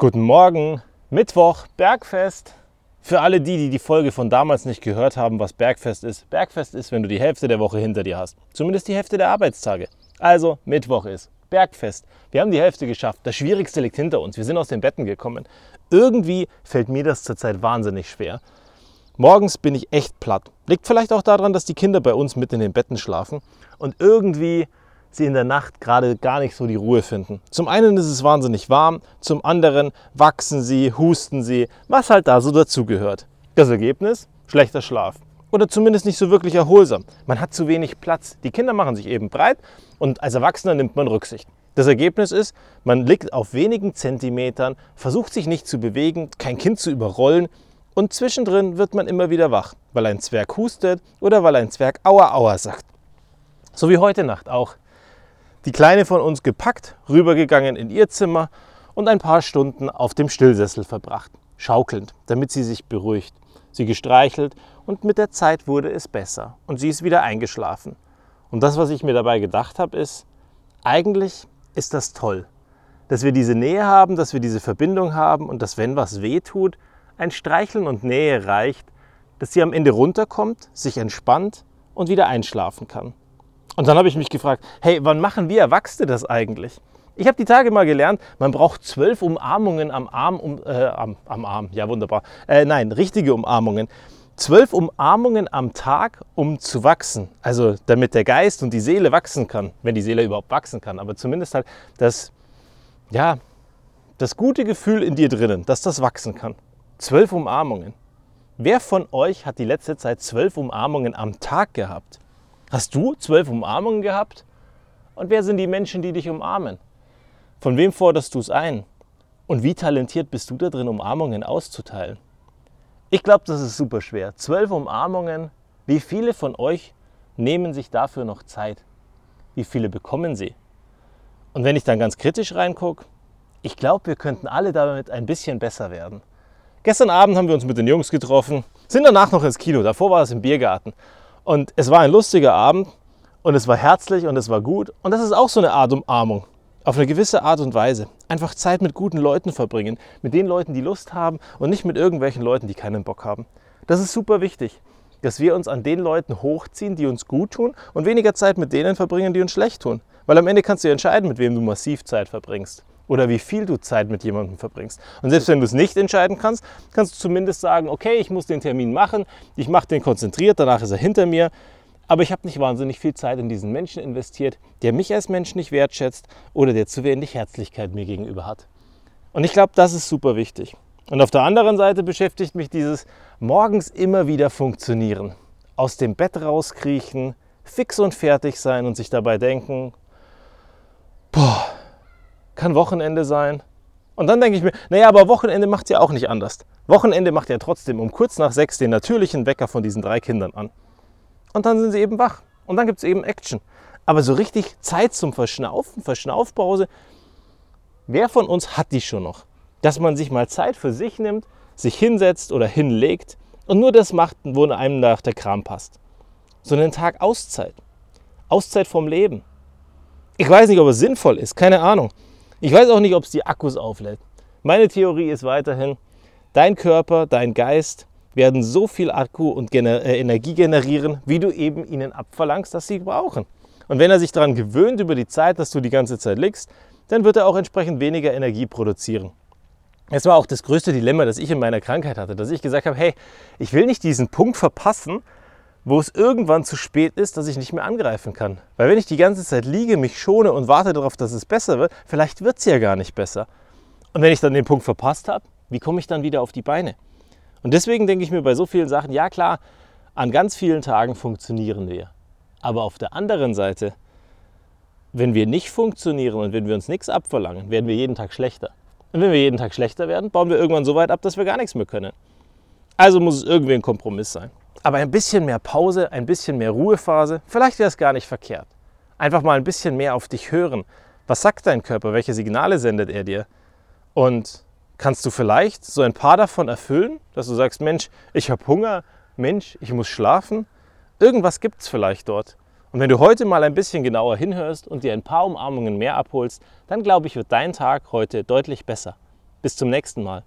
Guten Morgen, Mittwoch, Bergfest. Für alle die, die die Folge von damals nicht gehört haben, was Bergfest ist. Bergfest ist, wenn du die Hälfte der Woche hinter dir hast. Zumindest die Hälfte der Arbeitstage. Also Mittwoch ist Bergfest. Wir haben die Hälfte geschafft. Das Schwierigste liegt hinter uns. Wir sind aus den Betten gekommen. Irgendwie fällt mir das zurzeit wahnsinnig schwer. Morgens bin ich echt platt. Liegt vielleicht auch daran, dass die Kinder bei uns mit in den Betten schlafen und irgendwie sie in der Nacht gerade gar nicht so die Ruhe finden. Zum einen ist es wahnsinnig warm, zum anderen wachsen sie, husten sie, was halt da so dazugehört. Das Ergebnis? Schlechter Schlaf. Oder zumindest nicht so wirklich erholsam. Man hat zu wenig Platz. Die Kinder machen sich eben breit und als Erwachsener nimmt man Rücksicht. Das Ergebnis ist, man liegt auf wenigen Zentimetern, versucht sich nicht zu bewegen, kein Kind zu überrollen und zwischendrin wird man immer wieder wach, weil ein Zwerg hustet oder weil ein Zwerg Aua Aua sagt. So wie heute Nacht auch die Kleine von uns gepackt, rübergegangen in ihr Zimmer und ein paar Stunden auf dem Stillsessel verbracht, schaukelnd, damit sie sich beruhigt. Sie gestreichelt und mit der Zeit wurde es besser und sie ist wieder eingeschlafen. Und das, was ich mir dabei gedacht habe, ist, eigentlich ist das toll, dass wir diese Nähe haben, dass wir diese Verbindung haben und dass, wenn was weh tut, ein Streicheln und Nähe reicht, dass sie am Ende runterkommt, sich entspannt und wieder einschlafen kann. Und dann habe ich mich gefragt, hey, wann machen wir Erwachsene das eigentlich? Ich habe die Tage mal gelernt, man braucht zwölf Umarmungen am Arm, um, äh, am, am, Arm, ja wunderbar. Äh, nein, richtige Umarmungen. Zwölf Umarmungen am Tag, um zu wachsen. Also damit der Geist und die Seele wachsen kann, wenn die Seele überhaupt wachsen kann. Aber zumindest halt das, ja, das gute Gefühl in dir drinnen, dass das wachsen kann. Zwölf Umarmungen. Wer von euch hat die letzte Zeit zwölf Umarmungen am Tag gehabt? Hast du zwölf Umarmungen gehabt? Und wer sind die Menschen, die dich umarmen? Von wem forderst du es ein? Und wie talentiert bist du da drin, Umarmungen auszuteilen? Ich glaube, das ist super schwer. Zwölf Umarmungen. Wie viele von euch nehmen sich dafür noch Zeit? Wie viele bekommen sie? Und wenn ich dann ganz kritisch reingucke, ich glaube, wir könnten alle damit ein bisschen besser werden. Gestern Abend haben wir uns mit den Jungs getroffen, sind danach noch ins Kino. Davor war es im Biergarten. Und es war ein lustiger Abend und es war herzlich und es war gut. Und das ist auch so eine Art Umarmung. Auf eine gewisse Art und Weise. Einfach Zeit mit guten Leuten verbringen. Mit den Leuten, die Lust haben und nicht mit irgendwelchen Leuten, die keinen Bock haben. Das ist super wichtig, dass wir uns an den Leuten hochziehen, die uns gut tun und weniger Zeit mit denen verbringen, die uns schlecht tun. Weil am Ende kannst du entscheiden, mit wem du massiv Zeit verbringst oder wie viel du Zeit mit jemandem verbringst. Und selbst wenn du es nicht entscheiden kannst, kannst du zumindest sagen, okay, ich muss den Termin machen, ich mache den konzentriert, danach ist er hinter mir. Aber ich habe nicht wahnsinnig viel Zeit in diesen Menschen investiert, der mich als Mensch nicht wertschätzt oder der zu wenig Herzlichkeit mir gegenüber hat. Und ich glaube, das ist super wichtig. Und auf der anderen Seite beschäftigt mich dieses morgens immer wieder funktionieren. Aus dem Bett rauskriechen, fix und fertig sein und sich dabei denken, boah, kann Wochenende sein. Und dann denke ich mir, naja, aber Wochenende macht ja auch nicht anders. Wochenende macht ja trotzdem um kurz nach sechs den natürlichen Wecker von diesen drei Kindern an. Und dann sind sie eben wach. Und dann gibt es eben Action. Aber so richtig Zeit zum Verschnaufen, Verschnaufpause, wer von uns hat die schon noch? Dass man sich mal Zeit für sich nimmt, sich hinsetzt oder hinlegt und nur das macht, wo einem nach der Kram passt. So einen Tag Auszeit. Auszeit vom Leben. Ich weiß nicht, ob es sinnvoll ist, keine Ahnung. Ich weiß auch nicht, ob es die Akkus auflädt. Meine Theorie ist weiterhin, dein Körper, dein Geist werden so viel Akku und gener äh, Energie generieren, wie du eben ihnen abverlangst, dass sie brauchen. Und wenn er sich daran gewöhnt über die Zeit, dass du die ganze Zeit liegst, dann wird er auch entsprechend weniger Energie produzieren. Es war auch das größte Dilemma, das ich in meiner Krankheit hatte, dass ich gesagt habe, hey, ich will nicht diesen Punkt verpassen, wo es irgendwann zu spät ist, dass ich nicht mehr angreifen kann. Weil wenn ich die ganze Zeit liege, mich schone und warte darauf, dass es besser wird, vielleicht wird es ja gar nicht besser. Und wenn ich dann den Punkt verpasst habe, wie komme ich dann wieder auf die Beine? Und deswegen denke ich mir bei so vielen Sachen, ja klar, an ganz vielen Tagen funktionieren wir. Aber auf der anderen Seite, wenn wir nicht funktionieren und wenn wir uns nichts abverlangen, werden wir jeden Tag schlechter. Und wenn wir jeden Tag schlechter werden, bauen wir irgendwann so weit ab, dass wir gar nichts mehr können. Also muss es irgendwie ein Kompromiss sein. Aber ein bisschen mehr Pause, ein bisschen mehr Ruhephase, vielleicht wäre es gar nicht verkehrt. Einfach mal ein bisschen mehr auf dich hören. Was sagt dein Körper? Welche Signale sendet er dir? Und kannst du vielleicht so ein paar davon erfüllen, dass du sagst, Mensch, ich habe Hunger, Mensch, ich muss schlafen? Irgendwas gibt es vielleicht dort. Und wenn du heute mal ein bisschen genauer hinhörst und dir ein paar Umarmungen mehr abholst, dann glaube ich, wird dein Tag heute deutlich besser. Bis zum nächsten Mal.